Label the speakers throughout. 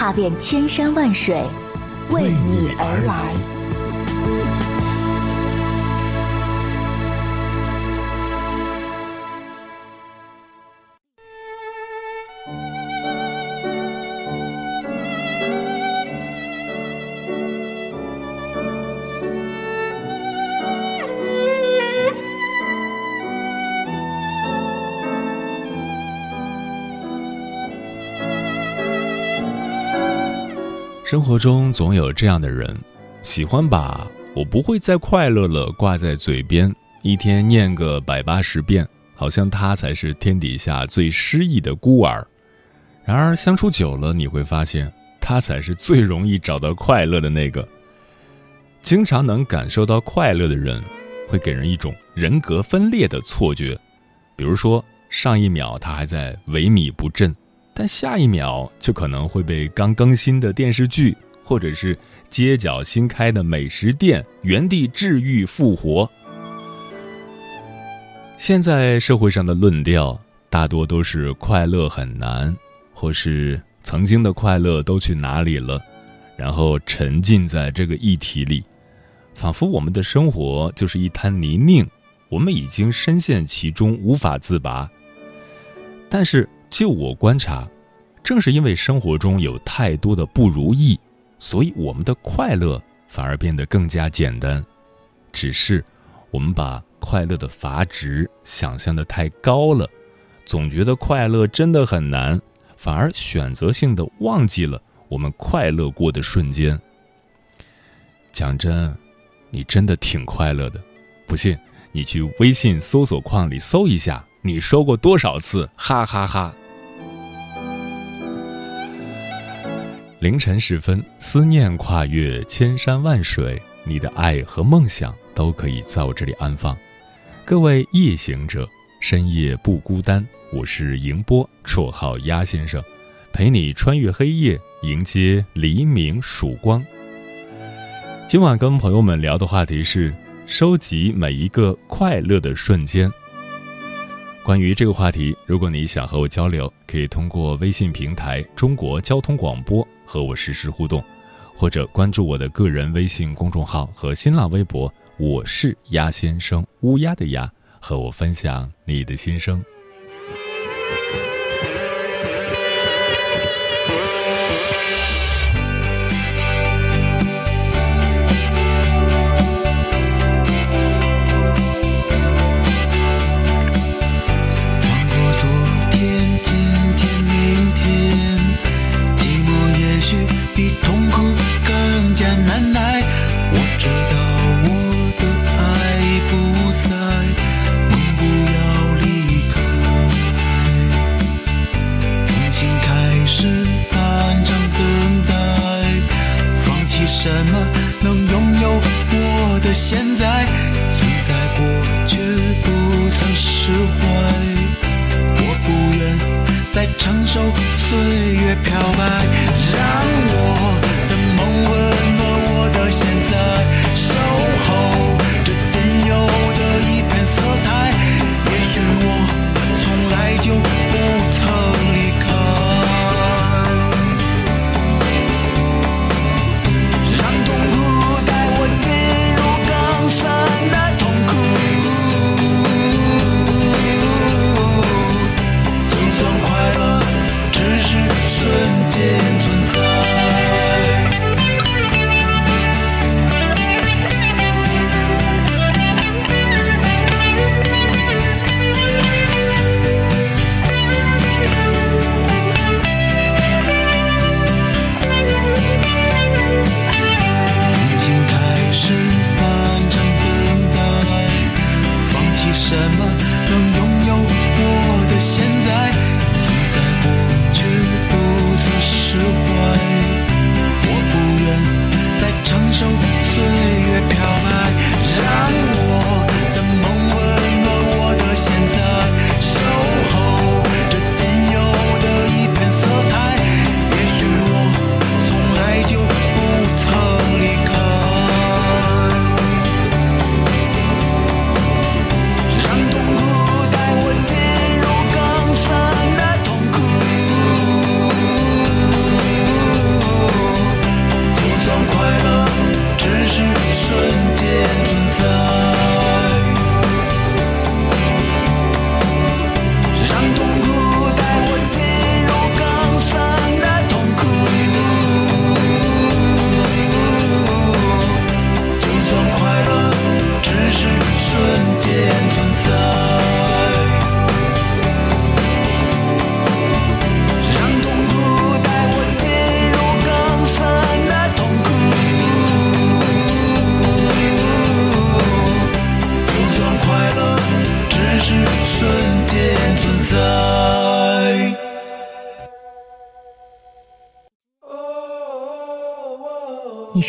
Speaker 1: 踏遍千山万水，为你而来。
Speaker 2: 生活中总有这样的人，喜欢把我不会再快乐了挂在嘴边，一天念个百八十遍，好像他才是天底下最失意的孤儿。然而相处久了，你会发现他才是最容易找到快乐的那个。经常能感受到快乐的人，会给人一种人格分裂的错觉，比如说上一秒他还在萎靡不振。但下一秒就可能会被刚更新的电视剧，或者是街角新开的美食店原地治愈复活。现在社会上的论调大多都是快乐很难，或是曾经的快乐都去哪里了，然后沉浸在这个议题里，仿佛我们的生活就是一滩泥泞，我们已经深陷其中无法自拔。但是。就我观察，正是因为生活中有太多的不如意，所以我们的快乐反而变得更加简单。只是我们把快乐的阀值想象的太高了，总觉得快乐真的很难，反而选择性的忘记了我们快乐过的瞬间。讲真，你真的挺快乐的。不信，你去微信搜索框里搜一下，你说过多少次哈哈哈。凌晨时分，思念跨越千山万水，你的爱和梦想都可以在我这里安放。各位夜行者，深夜不孤单。我是迎波，绰号鸭先生，陪你穿越黑夜，迎接黎明曙光。今晚跟朋友们聊的话题是收集每一个快乐的瞬间。关于这个话题，如果你想和我交流，可以通过微信平台“中国交通广播”。和我实时互动，或者关注我的个人微信公众号和新浪微博，我是鸭先生，乌鸦的鸭，和我分享你的心声。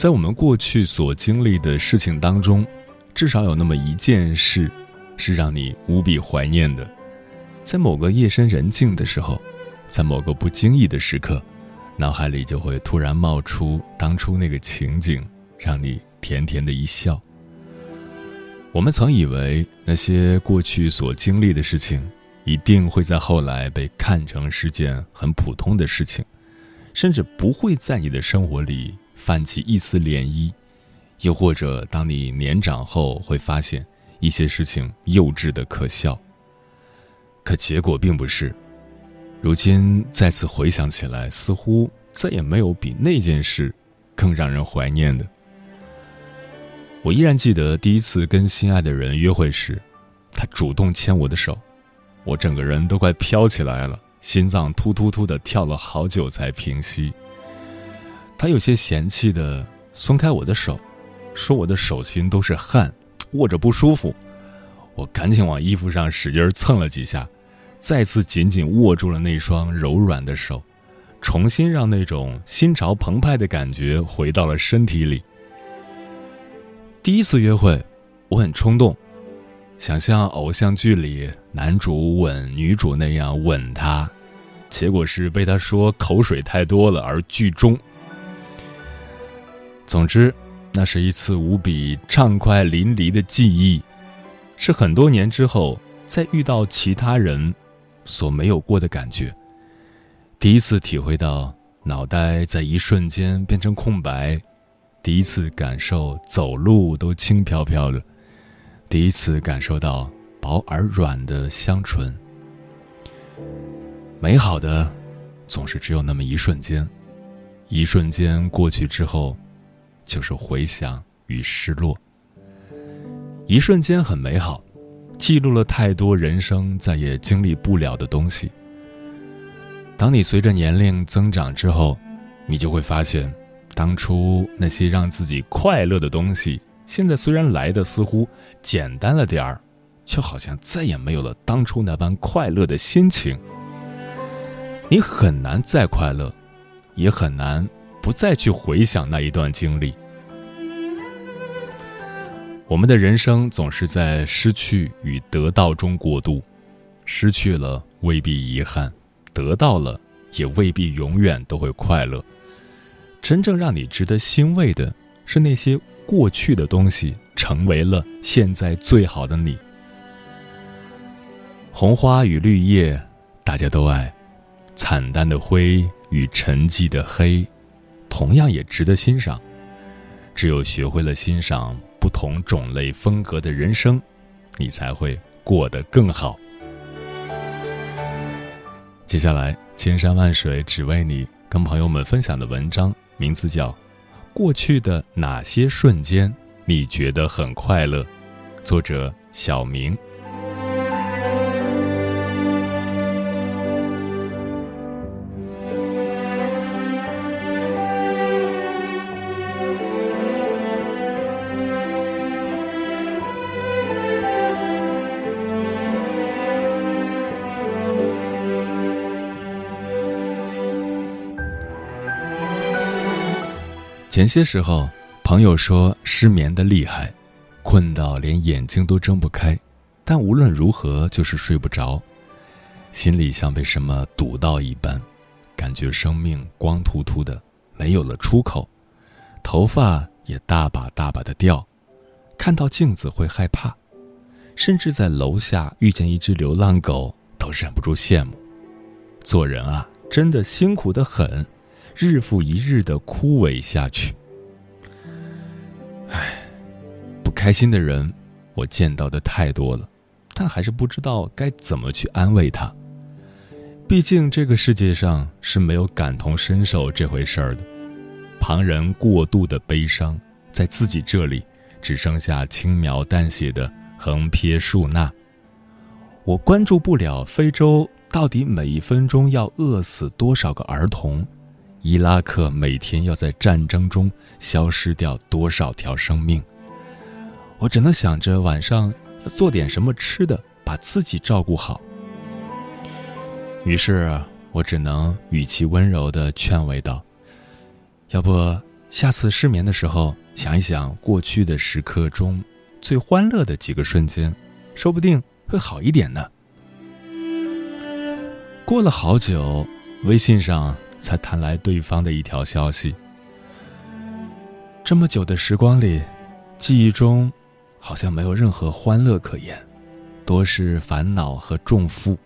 Speaker 2: 在我们过去所经历的事情当中，至少有那么一件事，是让你无比怀念的。在某个夜深人静的时候，在某个不经意的时刻，脑海里就会突然冒出当初那个情景，让你甜甜的一笑。我们曾以为那些过去所经历的事情，一定会在后来被看成是件很普通的事情，甚至不会在你的生活里。泛起一丝涟漪，又或者当你年长后，会发现一些事情幼稚的可笑。可结果并不是。如今再次回想起来，似乎再也没有比那件事更让人怀念的。我依然记得第一次跟心爱的人约会时，他主动牵我的手，我整个人都快飘起来了，心脏突突突的跳了好久才平息。他有些嫌弃的松开我的手，说我的手心都是汗，握着不舒服。我赶紧往衣服上使劲蹭了几下，再次紧紧握住了那双柔软的手，重新让那种心潮澎湃的感觉回到了身体里。第一次约会，我很冲动，想像偶像剧里男主吻女主那样吻她，结果是被他说口水太多了而剧终。总之，那是一次无比畅快淋漓的记忆，是很多年之后再遇到其他人所没有过的感觉。第一次体会到脑袋在一瞬间变成空白，第一次感受走路都轻飘飘的，第一次感受到薄而软的香醇。美好的总是只有那么一瞬间，一瞬间过去之后。就是回想与失落，一瞬间很美好，记录了太多人生再也经历不了的东西。当你随着年龄增长之后，你就会发现，当初那些让自己快乐的东西，现在虽然来的似乎简单了点儿，却好像再也没有了当初那般快乐的心情。你很难再快乐，也很难不再去回想那一段经历。我们的人生总是在失去与得到中过渡，失去了未必遗憾，得到了也未必永远都会快乐。真正让你值得欣慰的是那些过去的东西成为了现在最好的你。红花与绿叶，大家都爱；惨淡的灰与沉寂的黑，同样也值得欣赏。只有学会了欣赏。不同种类风格的人生，你才会过得更好。接下来，千山万水只为你，跟朋友们分享的文章名字叫《过去的哪些瞬间你觉得很快乐》，作者小明。前些时候，朋友说失眠的厉害，困到连眼睛都睁不开，但无论如何就是睡不着，心里像被什么堵到一般，感觉生命光秃秃的，没有了出口，头发也大把大把的掉，看到镜子会害怕，甚至在楼下遇见一只流浪狗都忍不住羡慕。做人啊，真的辛苦的很，日复一日的枯萎下去。唉，不开心的人，我见到的太多了，但还是不知道该怎么去安慰他。毕竟这个世界上是没有感同身受这回事儿的，旁人过度的悲伤，在自己这里只剩下轻描淡写的横撇竖捺。我关注不了非洲到底每一分钟要饿死多少个儿童，伊拉克每天要在战争中消失掉多少条生命。我只能想着晚上要做点什么吃的，把自己照顾好。于是我只能语气温柔的劝慰道：“要不下次失眠的时候，想一想过去的时刻中最欢乐的几个瞬间，说不定会好一点呢。”过了好久，微信上才弹来对方的一条消息：“这么久的时光里，记忆中好像没有任何欢乐可言，多是烦恼和重负。”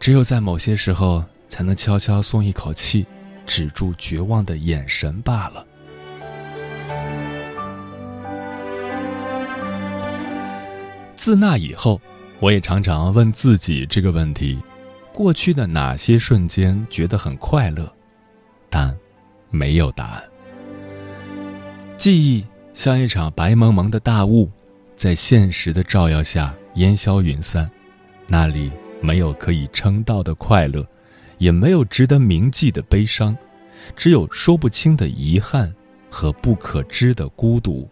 Speaker 2: 只有在某些时候，才能悄悄松一口气，止住绝望的眼神罢了。自那以后，我也常常问自己这个问题：过去的哪些瞬间觉得很快乐？但没有答案。记忆像一场白蒙蒙的大雾，在现实的照耀下烟消云散，那里。没有可以称道的快乐，也没有值得铭记的悲伤，只有说不清的遗憾和不可知的孤独。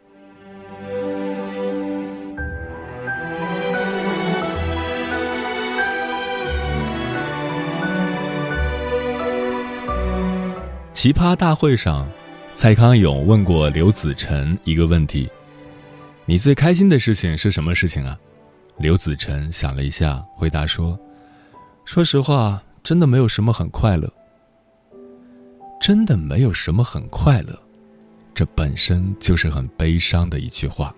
Speaker 2: 奇葩大会上，蔡康永问过刘子晨一个问题：“你最开心的事情是什么事情啊？”刘子晨想了一下，回答说：“说实话，真的没有什么很快乐。真的没有什么很快乐，这本身就是很悲伤的一句话。”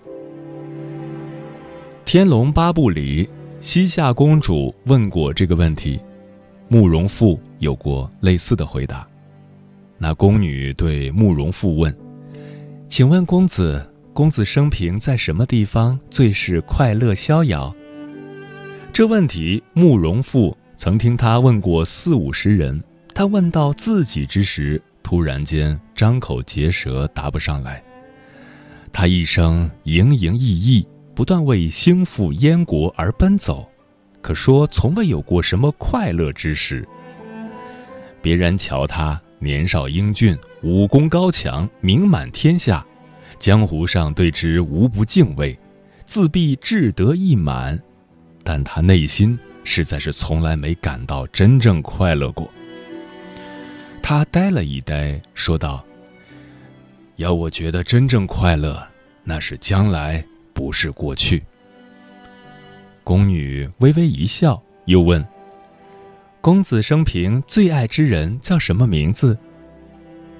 Speaker 2: 《天龙八部》里，西夏公主问过这个问题，慕容复有过类似的回答。那宫女对慕容复问：“请问公子？”公子生平在什么地方最是快乐逍遥？这问题，慕容复曾听他问过四五十人，他问到自己之时，突然间张口结舌，答不上来。他一生营营役役，不断为兴复燕国而奔走，可说从未有过什么快乐之时。别人瞧他年少英俊，武功高强，名满天下。江湖上对之无不敬畏，自必志得意满，但他内心实在是从来没感到真正快乐过。他呆了一呆，说道：“要我觉得真正快乐，那是将来，不是过去。”宫女微微一笑，又问：“公子生平最爱之人叫什么名字？”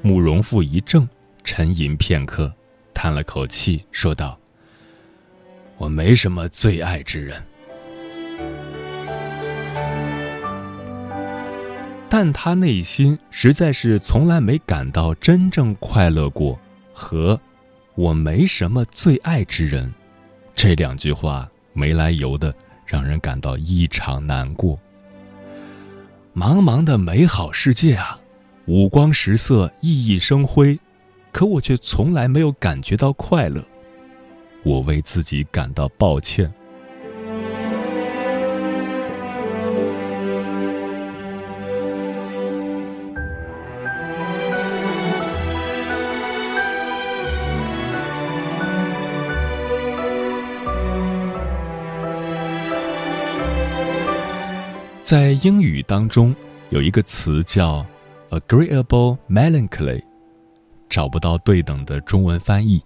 Speaker 2: 慕容复一怔，沉吟片刻。叹了口气，说道：“我没什么最爱之人，但他内心实在是从来没感到真正快乐过。和‘我没什么最爱之人’这两句话没来由的让人感到异常难过。茫茫的美好世界啊，五光十色，熠熠生辉。”可我却从来没有感觉到快乐，我为自己感到抱歉。在英语当中，有一个词叫 “agreeable melancholy”。找不到对等的中文翻译，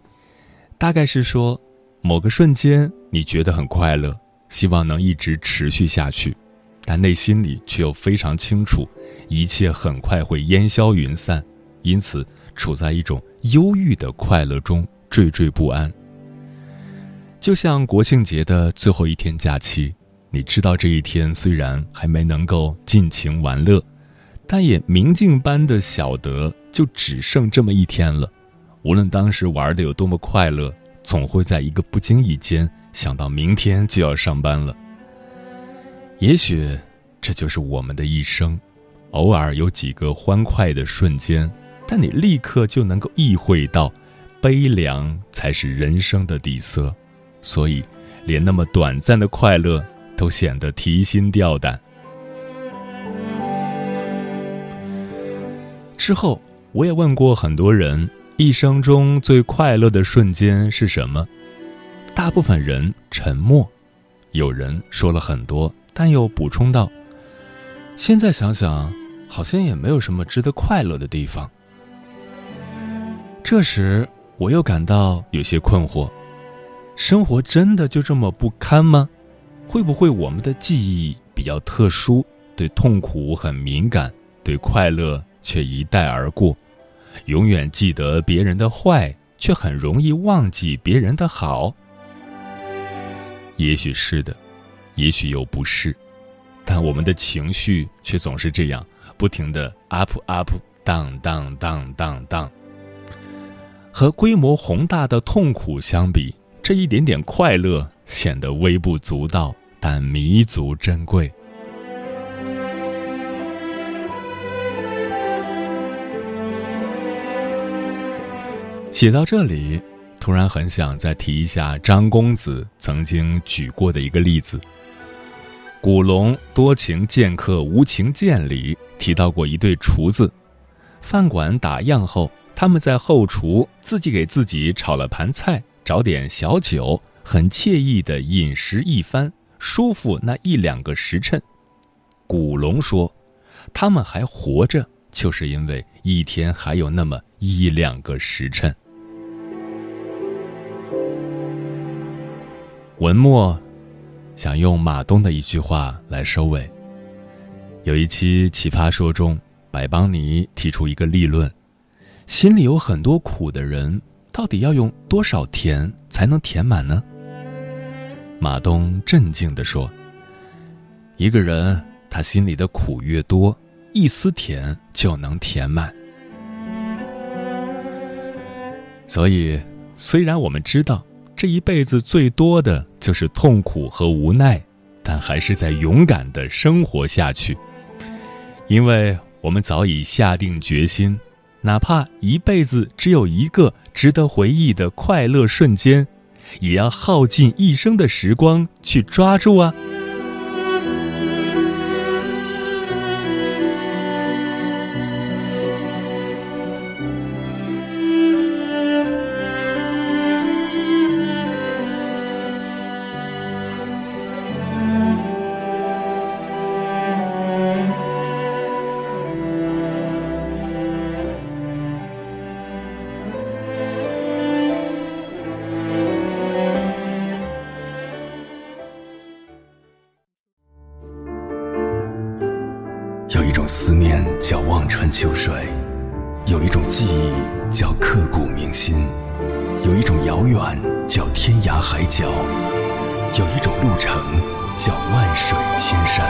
Speaker 2: 大概是说，某个瞬间你觉得很快乐，希望能一直持续下去，但内心里却又非常清楚，一切很快会烟消云散，因此处在一种忧郁的快乐中惴惴不安。就像国庆节的最后一天假期，你知道这一天虽然还没能够尽情玩乐，但也明镜般的晓得，就只剩这么一天了。无论当时玩的有多么快乐，总会在一个不经意间想到明天就要上班了。也许，这就是我们的一生，偶尔有几个欢快的瞬间，但你立刻就能够意会到，悲凉才是人生的底色，所以，连那么短暂的快乐都显得提心吊胆。之后，我也问过很多人，一生中最快乐的瞬间是什么？大部分人沉默，有人说了很多。但又补充道：“现在想想，好像也没有什么值得快乐的地方。”这时，我又感到有些困惑：生活真的就这么不堪吗？会不会我们的记忆比较特殊，对痛苦很敏感，对快乐却一带而过，永远记得别人的坏，却很容易忘记别人的好？也许是的。也许又不是，但我们的情绪却总是这样，不停的 up up down down down down down。和规模宏大的痛苦相比，这一点点快乐显得微不足道，但弥足珍贵。写到这里，突然很想再提一下张公子曾经举过的一个例子。古龙多情剑客无情剑里提到过一对厨子，饭馆打烊后，他们在后厨自己给自己炒了盘菜，找点小酒，很惬意的饮食一番，舒服那一两个时辰。古龙说，他们还活着，就是因为一天还有那么一两个时辰。文末。想用马东的一句话来收尾。有一期《奇葩说》中，百邦尼提出一个立论：心里有很多苦的人，到底要用多少甜才能填满呢？马东镇静地说：“一个人他心里的苦越多，一丝甜就能填满。”所以，虽然我们知道。这一辈子最多的就是痛苦和无奈，但还是在勇敢的生活下去，因为我们早已下定决心，哪怕一辈子只有一个值得回忆的快乐瞬间，也要耗尽一生的时光去抓住啊！
Speaker 3: 脚，有一种路程叫万水千山。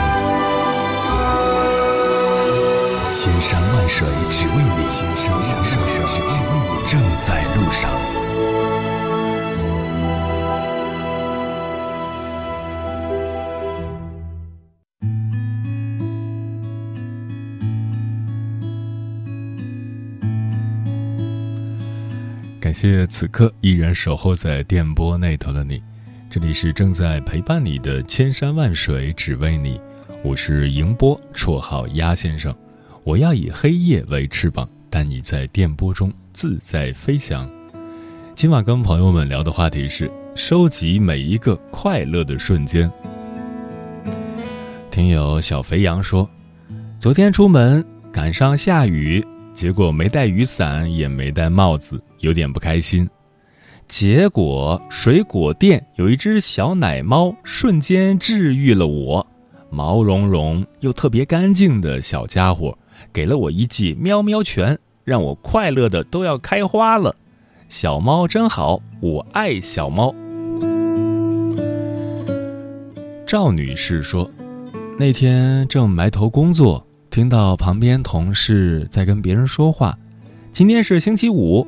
Speaker 3: 千山万水只为你，千山万水只为你，正在路上。
Speaker 2: 谢此刻依然守候在电波那头的你，这里是正在陪伴你的千山万水只为你，我是迎波，绰号鸭先生。我要以黑夜为翅膀，带你在电波中自在飞翔。今晚跟朋友们聊的话题是收集每一个快乐的瞬间。听友小肥羊说，昨天出门赶上下雨。结果没带雨伞，也没戴帽子，有点不开心。结果水果店有一只小奶猫，瞬间治愈了我。毛茸茸又特别干净的小家伙，给了我一记喵喵拳，让我快乐的都要开花了。小猫真好，我爱小猫。赵女士说，那天正埋头工作，听到旁边同事在跟别人说话。今天是星期五，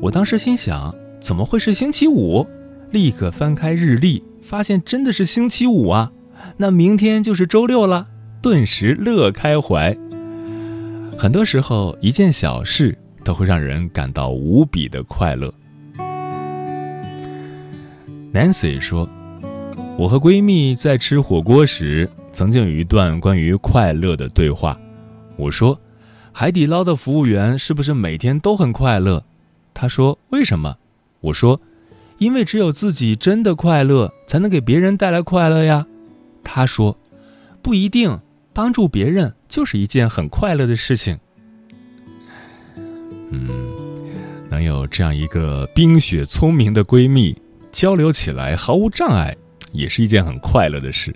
Speaker 2: 我当时心想，怎么会是星期五？立刻翻开日历，发现真的是星期五啊！那明天就是周六了，顿时乐开怀。很多时候，一件小事都会让人感到无比的快乐。Nancy 说。我和闺蜜在吃火锅时，曾经有一段关于快乐的对话。我说：“海底捞的服务员是不是每天都很快乐？”他说：“为什么？”我说：“因为只有自己真的快乐，才能给别人带来快乐呀。”他说：“不一定，帮助别人就是一件很快乐的事情。”嗯，能有这样一个冰雪聪明的闺蜜，交流起来毫无障碍。也是一件很快乐的事。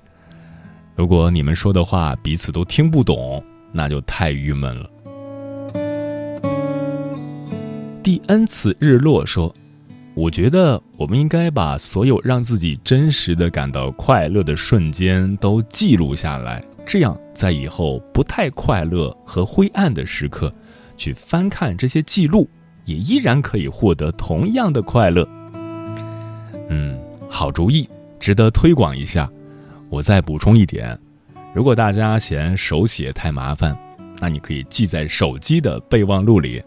Speaker 2: 如果你们说的话彼此都听不懂，那就太郁闷了。第 n 次日落说：“我觉得我们应该把所有让自己真实的感到快乐的瞬间都记录下来，这样在以后不太快乐和灰暗的时刻，去翻看这些记录，也依然可以获得同样的快乐。”嗯，好主意。值得推广一下。我再补充一点：如果大家嫌手写太麻烦，那你可以记在手机的备忘录里。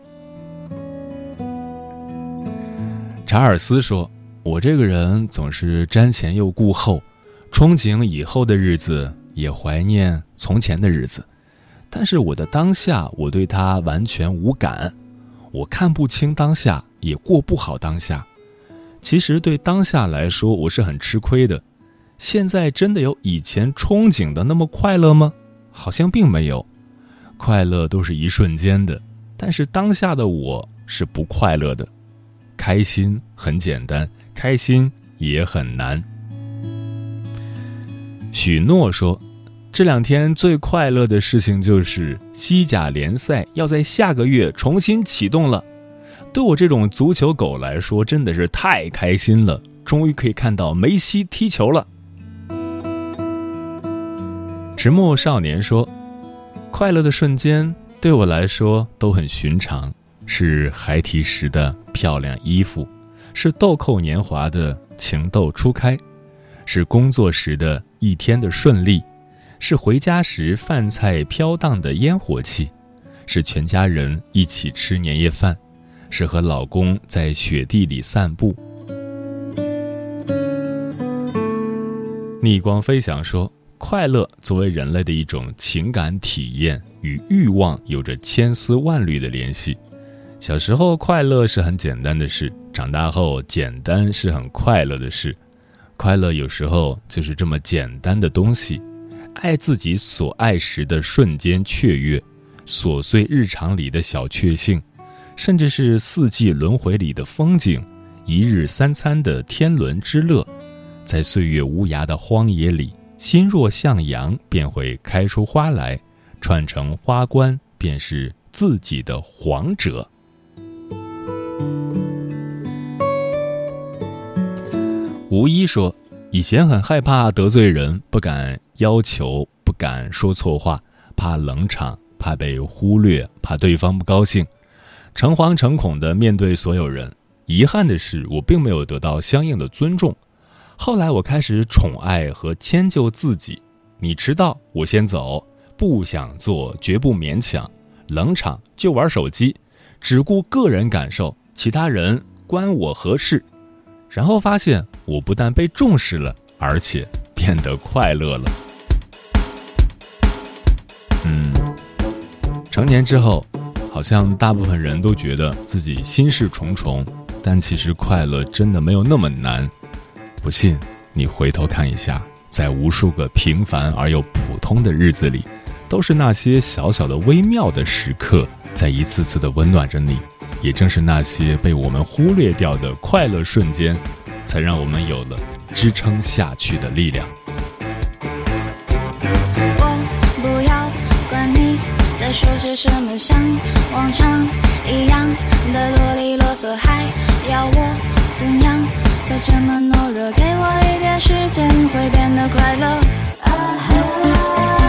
Speaker 2: 查尔斯说：“我这个人总是瞻前又顾后，憧憬以后的日子，也怀念从前的日子。但是我的当下，我对他完全无感。我看不清当下，也过不好当下。”其实对当下来说，我是很吃亏的。现在真的有以前憧憬的那么快乐吗？好像并没有。快乐都是一瞬间的，但是当下的我是不快乐的。开心很简单，开心也很难。许诺说，这两天最快乐的事情就是西甲联赛要在下个月重新启动了。对我这种足球狗来说，真的是太开心了！终于可以看到梅西踢球了。迟暮少年说：“快乐的瞬间对我来说都很寻常，是孩提时的漂亮衣服，是豆蔻年华的情窦初开，是工作时的一天的顺利，是回家时饭菜飘荡的烟火气，是全家人一起吃年夜饭。”是和老公在雪地里散步。逆光飞翔说：“快乐作为人类的一种情感体验，与欲望有着千丝万缕的联系。小时候快乐是很简单的事，长大后简单是很快乐的事。快乐有时候就是这么简单的东西，爱自己所爱时的瞬间雀跃，琐碎日常里的小确幸。”甚至是四季轮回里的风景，一日三餐的天伦之乐，在岁月无涯的荒野里，心若向阳，便会开出花来，串成花冠，便是自己的皇者。吴一说，以前很害怕得罪人，不敢要求，不敢说错话，怕冷场，怕被忽略，怕对方不高兴。诚惶诚恐的面对所有人，遗憾的是，我并没有得到相应的尊重。后来，我开始宠爱和迁就自己。你迟到，我先走；不想做，绝不勉强；冷场就玩手机，只顾个人感受，其他人关我何事？然后发现，我不但被重视了，而且变得快乐了。嗯，成年之后。好像大部分人都觉得自己心事重重，但其实快乐真的没有那么难。不信你回头看一下在无数个平凡而又普通的日子里都是那些小小的微妙的时刻在一次次的温暖着你也正是那些被我们忽略掉的快乐瞬间才让我们有了支撑下去的力量。
Speaker 4: 我不要管你在说些什么像往常一样的啰里啰嗦还要我怎样再这么懦弱给我一点时间会变得快乐。啊哈。